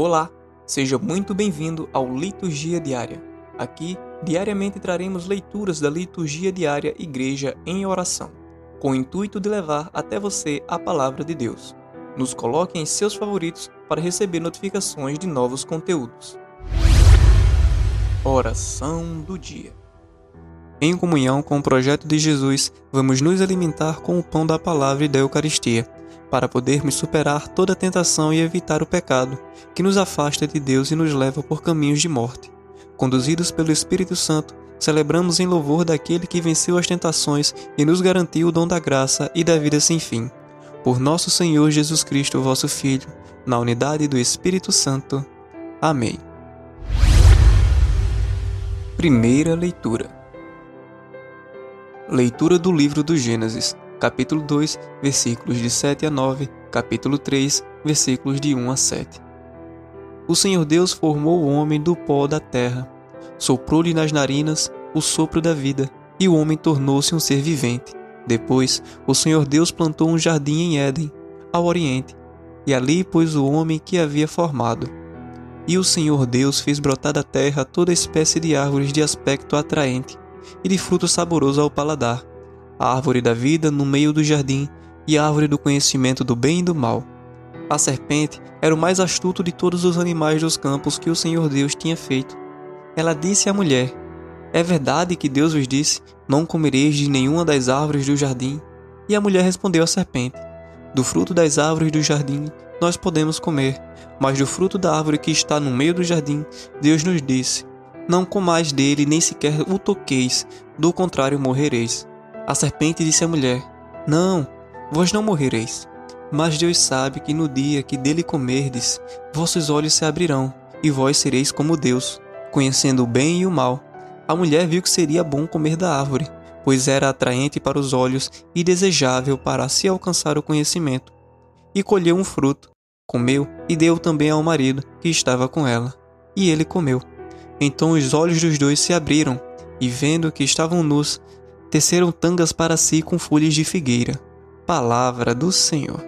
Olá, seja muito bem-vindo ao Liturgia Diária. Aqui, diariamente traremos leituras da Liturgia Diária Igreja em Oração, com o intuito de levar até você a palavra de Deus. Nos coloque em seus favoritos para receber notificações de novos conteúdos. Oração do Dia Em comunhão com o projeto de Jesus, vamos nos alimentar com o pão da palavra e da Eucaristia para podermos superar toda tentação e evitar o pecado, que nos afasta de Deus e nos leva por caminhos de morte. Conduzidos pelo Espírito Santo, celebramos em louvor daquele que venceu as tentações e nos garantiu o dom da graça e da vida sem fim. Por nosso Senhor Jesus Cristo, vosso Filho, na unidade do Espírito Santo. Amém. Primeira leitura. Leitura do livro do Gênesis capítulo 2, versículos de 7 a 9, capítulo 3, versículos de 1 a 7. O Senhor Deus formou o homem do pó da terra, soprou-lhe nas narinas o sopro da vida, e o homem tornou-se um ser vivente. Depois, o Senhor Deus plantou um jardim em Éden, ao oriente, e ali pôs o homem que havia formado. E o Senhor Deus fez brotar da terra toda espécie de árvores de aspecto atraente e de fruto saboroso ao paladar, a árvore da vida no meio do jardim e a árvore do conhecimento do bem e do mal. A serpente era o mais astuto de todos os animais dos campos que o Senhor Deus tinha feito. Ela disse à mulher: É verdade que Deus vos disse: Não comereis de nenhuma das árvores do jardim? E a mulher respondeu à serpente: Do fruto das árvores do jardim nós podemos comer, mas do fruto da árvore que está no meio do jardim, Deus nos disse: Não comais dele, nem sequer o toqueis, do contrário morrereis. A serpente disse à mulher: Não, vós não morrereis. Mas Deus sabe que no dia que dele comerdes, vossos olhos se abrirão, e vós sereis como Deus, conhecendo o bem e o mal. A mulher viu que seria bom comer da árvore, pois era atraente para os olhos e desejável para se alcançar o conhecimento. E colheu um fruto, comeu e deu também ao marido que estava com ela. E ele comeu. Então os olhos dos dois se abriram, e vendo que estavam nus, teceram tangas para si com folhas de figueira. Palavra do Senhor.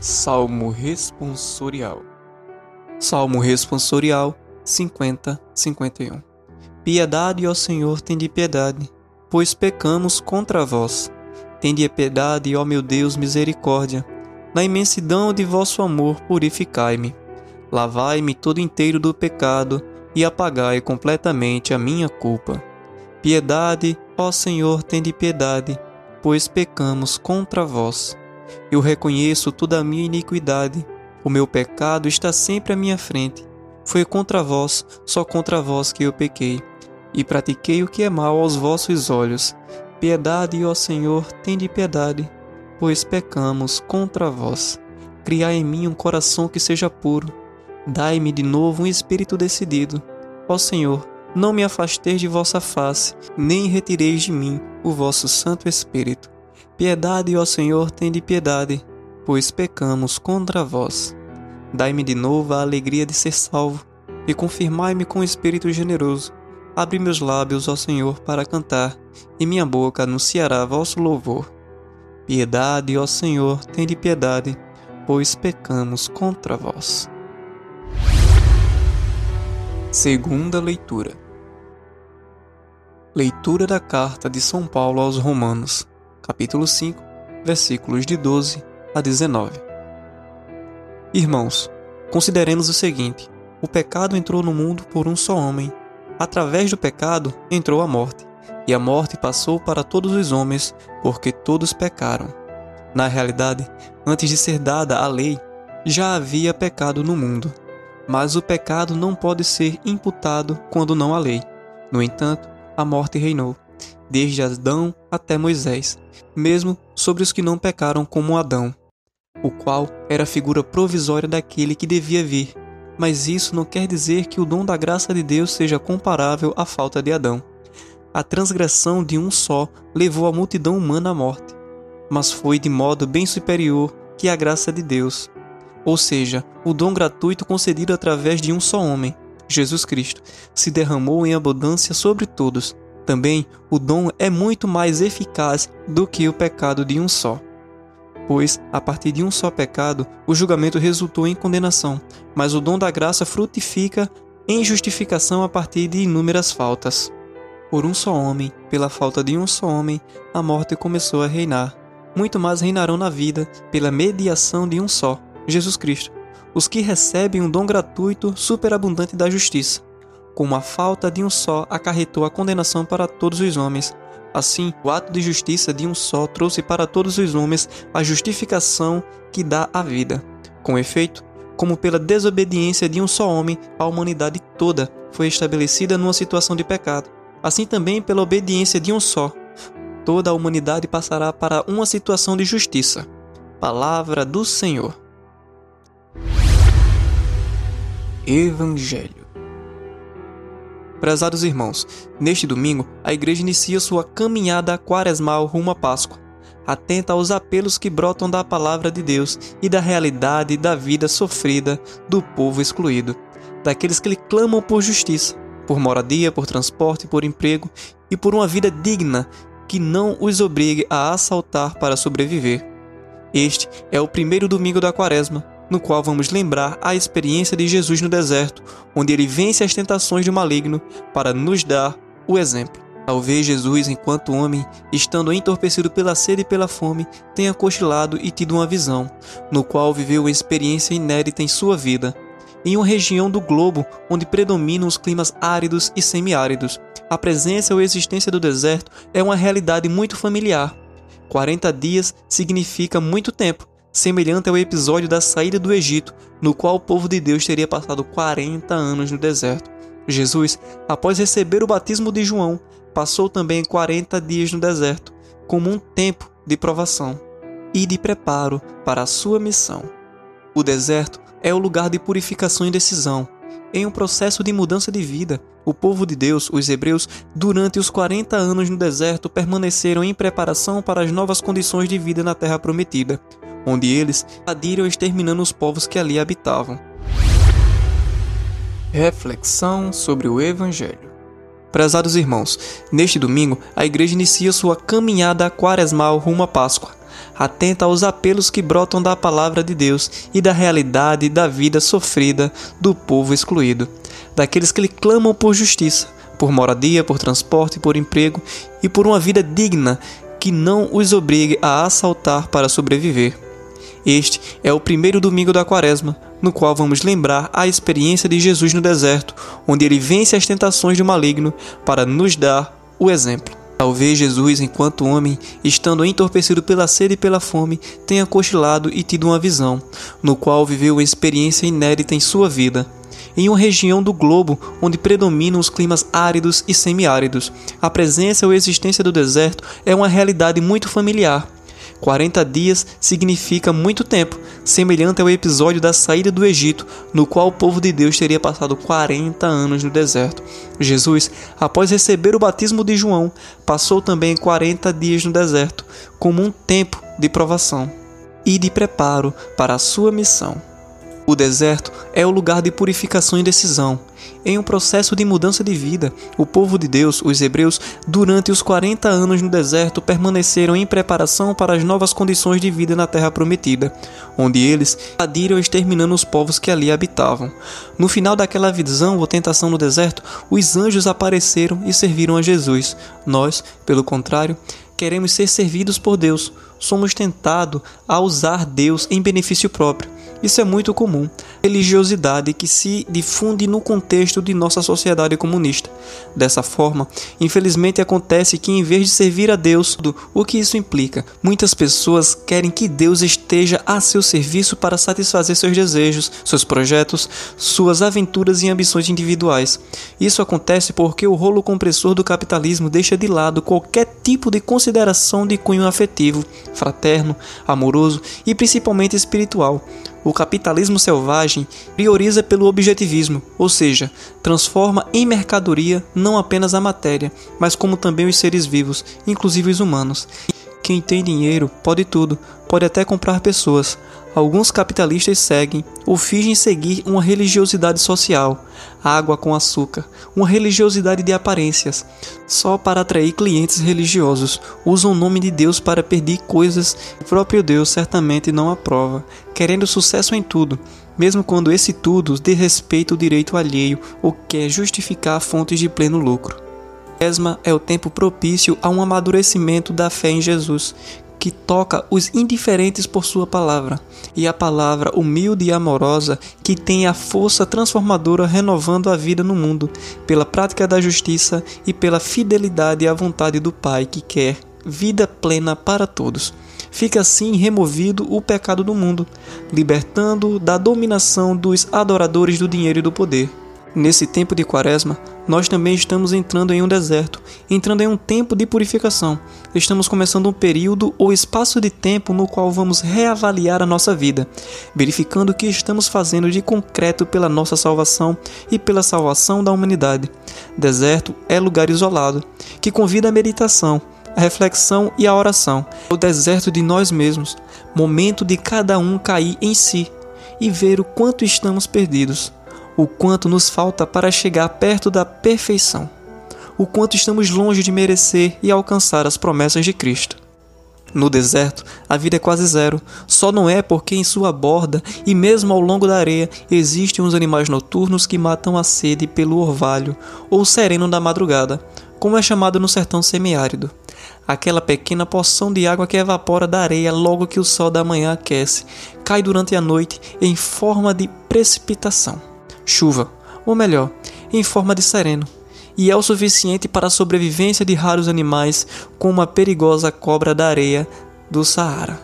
Salmo responsorial. Salmo responsorial 50, 51. Piedade, ó Senhor, tende piedade, pois pecamos contra vós. Tende piedade, ó meu Deus, misericórdia. Na imensidão de vosso amor, purificai-me. Lavai-me todo inteiro do pecado e apagai completamente a minha culpa. Piedade, ó Senhor, tende piedade, pois pecamos contra vós. Eu reconheço toda a minha iniquidade, o meu pecado está sempre à minha frente. Foi contra vós, só contra vós que eu pequei, e pratiquei o que é mal aos vossos olhos. Piedade, ó Senhor, tende piedade, pois pecamos contra vós. Criai em mim um coração que seja puro Dai-me de novo um espírito decidido. Ó Senhor, não me afasteis de vossa face, nem retireis de mim o vosso Santo Espírito. Piedade, ó Senhor, tende piedade, pois pecamos contra vós. Dai-me de novo a alegria de ser salvo, e confirmai-me com o Espírito generoso. Abre meus lábios, ó Senhor, para cantar, e minha boca anunciará vosso louvor. Piedade, ó Senhor, tende piedade, pois pecamos contra vós. Segunda leitura. Leitura da carta de São Paulo aos Romanos, capítulo 5, versículos de 12 a 19. Irmãos, consideremos o seguinte: o pecado entrou no mundo por um só homem. Através do pecado entrou a morte, e a morte passou para todos os homens, porque todos pecaram. Na realidade, antes de ser dada a lei, já havia pecado no mundo mas o pecado não pode ser imputado quando não há lei. No entanto, a morte reinou, desde Adão até Moisés, mesmo sobre os que não pecaram como Adão, o qual era a figura provisória daquele que devia vir. Mas isso não quer dizer que o dom da graça de Deus seja comparável à falta de Adão. A transgressão de um só levou a multidão humana à morte, mas foi de modo bem superior que a graça de Deus, ou seja, o dom gratuito concedido através de um só homem, Jesus Cristo, se derramou em abundância sobre todos. Também o dom é muito mais eficaz do que o pecado de um só. Pois, a partir de um só pecado, o julgamento resultou em condenação, mas o dom da graça frutifica em justificação a partir de inúmeras faltas. Por um só homem, pela falta de um só homem, a morte começou a reinar. Muito mais reinarão na vida pela mediação de um só, Jesus Cristo, os que recebem um dom gratuito superabundante da justiça. Como a falta de um só acarretou a condenação para todos os homens, assim o ato de justiça de um só trouxe para todos os homens a justificação que dá a vida. Com efeito, como pela desobediência de um só homem, a humanidade toda foi estabelecida numa situação de pecado Assim também, pela obediência de um só, toda a humanidade passará para uma situação de justiça. Palavra do Senhor. Evangelho. Prezados irmãos, neste domingo a igreja inicia sua caminhada quaresmal rumo à Páscoa, atenta aos apelos que brotam da palavra de Deus e da realidade da vida sofrida do povo excluído, daqueles que lhe clamam por justiça por moradia, por transporte, por emprego e por uma vida digna que não os obrigue a assaltar para sobreviver. Este é o primeiro domingo da Quaresma, no qual vamos lembrar a experiência de Jesus no deserto, onde ele vence as tentações do maligno para nos dar o exemplo. Talvez Jesus, enquanto homem, estando entorpecido pela sede e pela fome, tenha cochilado e tido uma visão, no qual viveu uma experiência inédita em sua vida, em uma região do globo onde predominam os climas áridos e semiáridos. A presença ou existência do deserto é uma realidade muito familiar. 40 dias significa muito tempo, semelhante ao episódio da saída do Egito, no qual o povo de Deus teria passado 40 anos no deserto. Jesus, após receber o batismo de João, passou também 40 dias no deserto, como um tempo de provação e de preparo para a sua missão. O deserto é o lugar de purificação e decisão. Em um processo de mudança de vida, o povo de Deus, os hebreus, durante os 40 anos no deserto, permaneceram em preparação para as novas condições de vida na terra prometida, onde eles adiram exterminando os povos que ali habitavam. Reflexão sobre o Evangelho. Prezados irmãos, neste domingo a igreja inicia sua caminhada quaresmal rumo à Páscoa atenta aos apelos que brotam da palavra de Deus e da realidade da vida sofrida do povo excluído, daqueles que lhe clamam por justiça, por moradia, por transporte, por emprego e por uma vida digna que não os obrigue a assaltar para sobreviver. Este é o primeiro domingo da Quaresma, no qual vamos lembrar a experiência de Jesus no deserto, onde ele vence as tentações do maligno para nos dar o exemplo. Talvez Jesus, enquanto homem, estando entorpecido pela sede e pela fome, tenha cochilado e tido uma visão, no qual viveu uma experiência inédita em sua vida. Em uma região do globo onde predominam os climas áridos e semiáridos, a presença ou existência do deserto é uma realidade muito familiar 40 dias significa muito tempo, semelhante ao episódio da saída do Egito, no qual o povo de Deus teria passado 40 anos no deserto. Jesus, após receber o batismo de João, passou também 40 dias no deserto, como um tempo de provação e de preparo para a sua missão. O deserto é o lugar de purificação e decisão. Em um processo de mudança de vida, o povo de Deus, os hebreus, durante os 40 anos no deserto, permaneceram em preparação para as novas condições de vida na terra prometida, onde eles adiram exterminando os povos que ali habitavam. No final daquela visão ou tentação no deserto, os anjos apareceram e serviram a Jesus. Nós, pelo contrário, queremos ser servidos por Deus. Somos tentados a usar Deus em benefício próprio isso é muito comum. Religiosidade que se difunde no contexto de nossa sociedade comunista. Dessa forma, infelizmente acontece que em vez de servir a Deus, o que isso implica? Muitas pessoas querem que Deus esteja a seu serviço para satisfazer seus desejos, seus projetos, suas aventuras e ambições individuais. Isso acontece porque o rolo compressor do capitalismo deixa de lado qualquer tipo de consideração de cunho afetivo, fraterno, amoroso e principalmente espiritual o capitalismo selvagem prioriza pelo objetivismo, ou seja, transforma em mercadoria não apenas a matéria, mas como também os seres vivos, inclusive os humanos quem tem dinheiro pode tudo, pode até comprar pessoas. Alguns capitalistas seguem ou fingem seguir uma religiosidade social, água com açúcar, uma religiosidade de aparências, só para atrair clientes religiosos. Usam o nome de Deus para pedir coisas que o próprio Deus certamente não aprova, querendo sucesso em tudo, mesmo quando esse tudo desrespeita o direito alheio ou quer justificar fontes de pleno lucro. Quaresma é o tempo propício a um amadurecimento da fé em Jesus, que toca os indiferentes por sua palavra, e a palavra humilde e amorosa que tem a força transformadora renovando a vida no mundo, pela prática da justiça e pela fidelidade à vontade do Pai que quer vida plena para todos. Fica assim removido o pecado do mundo, libertando da dominação dos adoradores do dinheiro e do poder. Nesse tempo de quaresma, nós também estamos entrando em um deserto, entrando em um tempo de purificação. Estamos começando um período ou espaço de tempo no qual vamos reavaliar a nossa vida, verificando o que estamos fazendo de concreto pela nossa salvação e pela salvação da humanidade. Deserto é lugar isolado, que convida a meditação, a reflexão e a oração. O deserto de nós mesmos, momento de cada um cair em si e ver o quanto estamos perdidos o quanto nos falta para chegar perto da perfeição, o quanto estamos longe de merecer e alcançar as promessas de Cristo. No deserto, a vida é quase zero, só não é porque em sua borda e mesmo ao longo da areia existem uns animais noturnos que matam a sede pelo orvalho ou sereno da madrugada, como é chamado no sertão semiárido. Aquela pequena porção de água que evapora da areia logo que o sol da manhã aquece, cai durante a noite em forma de precipitação chuva, ou melhor, em forma de sereno, e é o suficiente para a sobrevivência de raros animais como a perigosa cobra da areia do Saara.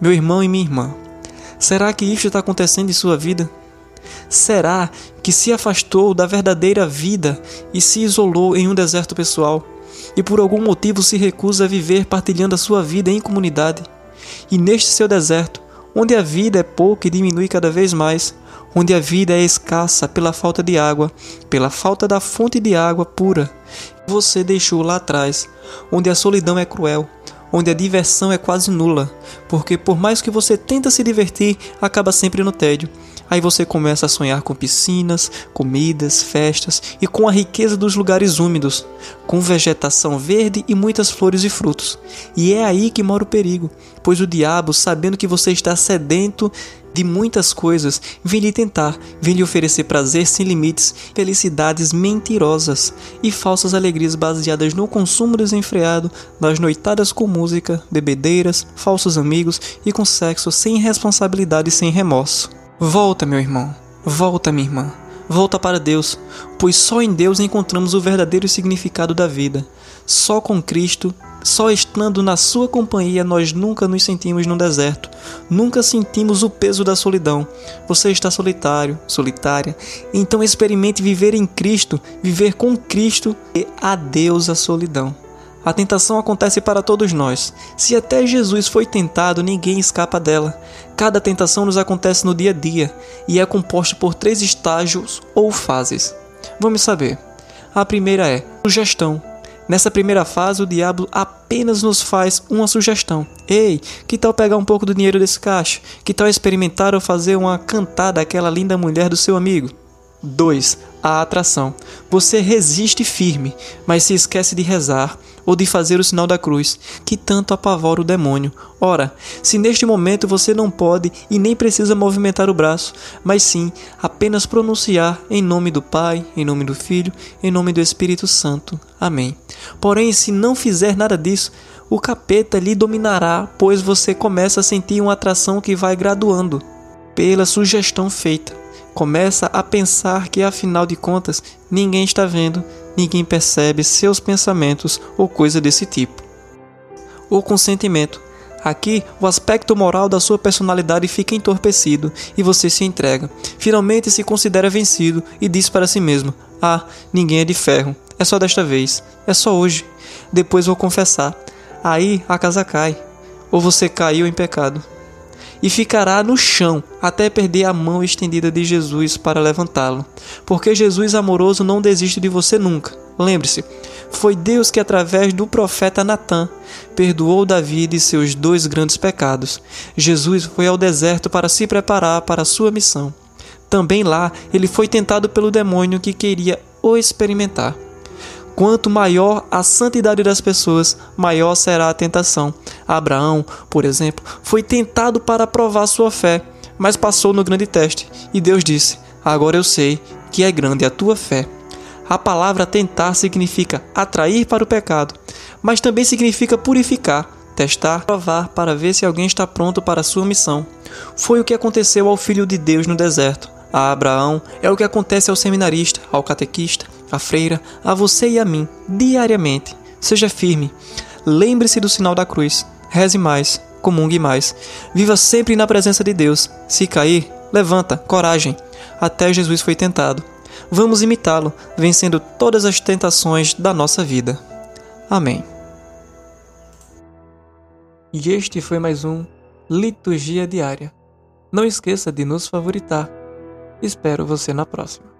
Meu irmão e minha irmã, será que isto está acontecendo em sua vida? Será que se afastou da verdadeira vida e se isolou em um deserto pessoal e por algum motivo se recusa a viver partilhando a sua vida em comunidade? E neste seu deserto, onde a vida é pouca e diminui cada vez mais, onde a vida é escassa pela falta de água, pela falta da fonte de água pura. Você deixou lá atrás, onde a solidão é cruel, onde a diversão é quase nula, porque por mais que você tenta se divertir, acaba sempre no tédio. Aí você começa a sonhar com piscinas, comidas, festas e com a riqueza dos lugares úmidos, com vegetação verde e muitas flores e frutos. E é aí que mora o perigo, pois o diabo, sabendo que você está sedento de muitas coisas, vem lhe tentar, vem lhe oferecer prazer sem limites, felicidades mentirosas e falsas alegrias baseadas no consumo desenfreado, nas noitadas com música, bebedeiras, falsos amigos e com sexo sem responsabilidade e sem remorso. Volta, meu irmão, volta, minha irmã. Volta para Deus, pois só em Deus encontramos o verdadeiro significado da vida. Só com Cristo só estando na sua companhia nós nunca nos sentimos no deserto, nunca sentimos o peso da solidão. Você está solitário, solitária, então experimente viver em Cristo, viver com Cristo e adeus à solidão. A tentação acontece para todos nós. Se até Jesus foi tentado, ninguém escapa dela. Cada tentação nos acontece no dia a dia e é composta por três estágios ou fases. Vamos saber. A primeira é sugestão. Nessa primeira fase, o diabo apenas nos faz uma sugestão. Ei, que tal pegar um pouco do dinheiro desse caixa? Que tal experimentar ou fazer uma cantada àquela linda mulher do seu amigo? 2. A atração. Você resiste firme, mas se esquece de rezar ou de fazer o sinal da cruz, que tanto apavora o demônio. Ora, se neste momento você não pode e nem precisa movimentar o braço, mas sim apenas pronunciar em nome do Pai, em nome do Filho, em nome do Espírito Santo. Amém. Porém, se não fizer nada disso, o capeta lhe dominará, pois você começa a sentir uma atração que vai graduando pela sugestão feita. Começa a pensar que afinal de contas ninguém está vendo ninguém percebe seus pensamentos ou coisa desse tipo. O consentimento. Aqui, o aspecto moral da sua personalidade fica entorpecido e você se entrega. Finalmente se considera vencido e diz para si mesmo: Ah, ninguém é de ferro. É só desta vez. É só hoje. Depois vou confessar. Aí a casa cai. Ou você caiu em pecado e ficará no chão até perder a mão estendida de Jesus para levantá-lo. Porque Jesus amoroso não desiste de você nunca. Lembre-se, foi Deus que, através do profeta Natã, perdoou Davi de seus dois grandes pecados. Jesus foi ao deserto para se preparar para a sua missão. Também lá ele foi tentado pelo demônio que queria o experimentar. Quanto maior a santidade das pessoas, maior será a tentação. Abraão, por exemplo, foi tentado para provar sua fé, mas passou no grande teste, e Deus disse: Agora eu sei que é grande a tua fé. A palavra tentar significa atrair para o pecado, mas também significa purificar, testar, provar para ver se alguém está pronto para a sua missão. Foi o que aconteceu ao filho de Deus no deserto. A Abraão é o que acontece ao seminarista, ao catequista, à freira, a você e a mim, diariamente. Seja firme. Lembre-se do sinal da cruz. Reze mais, comungue mais. Viva sempre na presença de Deus. Se cair, levanta, coragem. Até Jesus foi tentado vamos imitá-lo, vencendo todas as tentações da nossa vida. Amém. E este foi mais um Liturgia Diária. Não esqueça de nos favoritar. Espero você na próxima.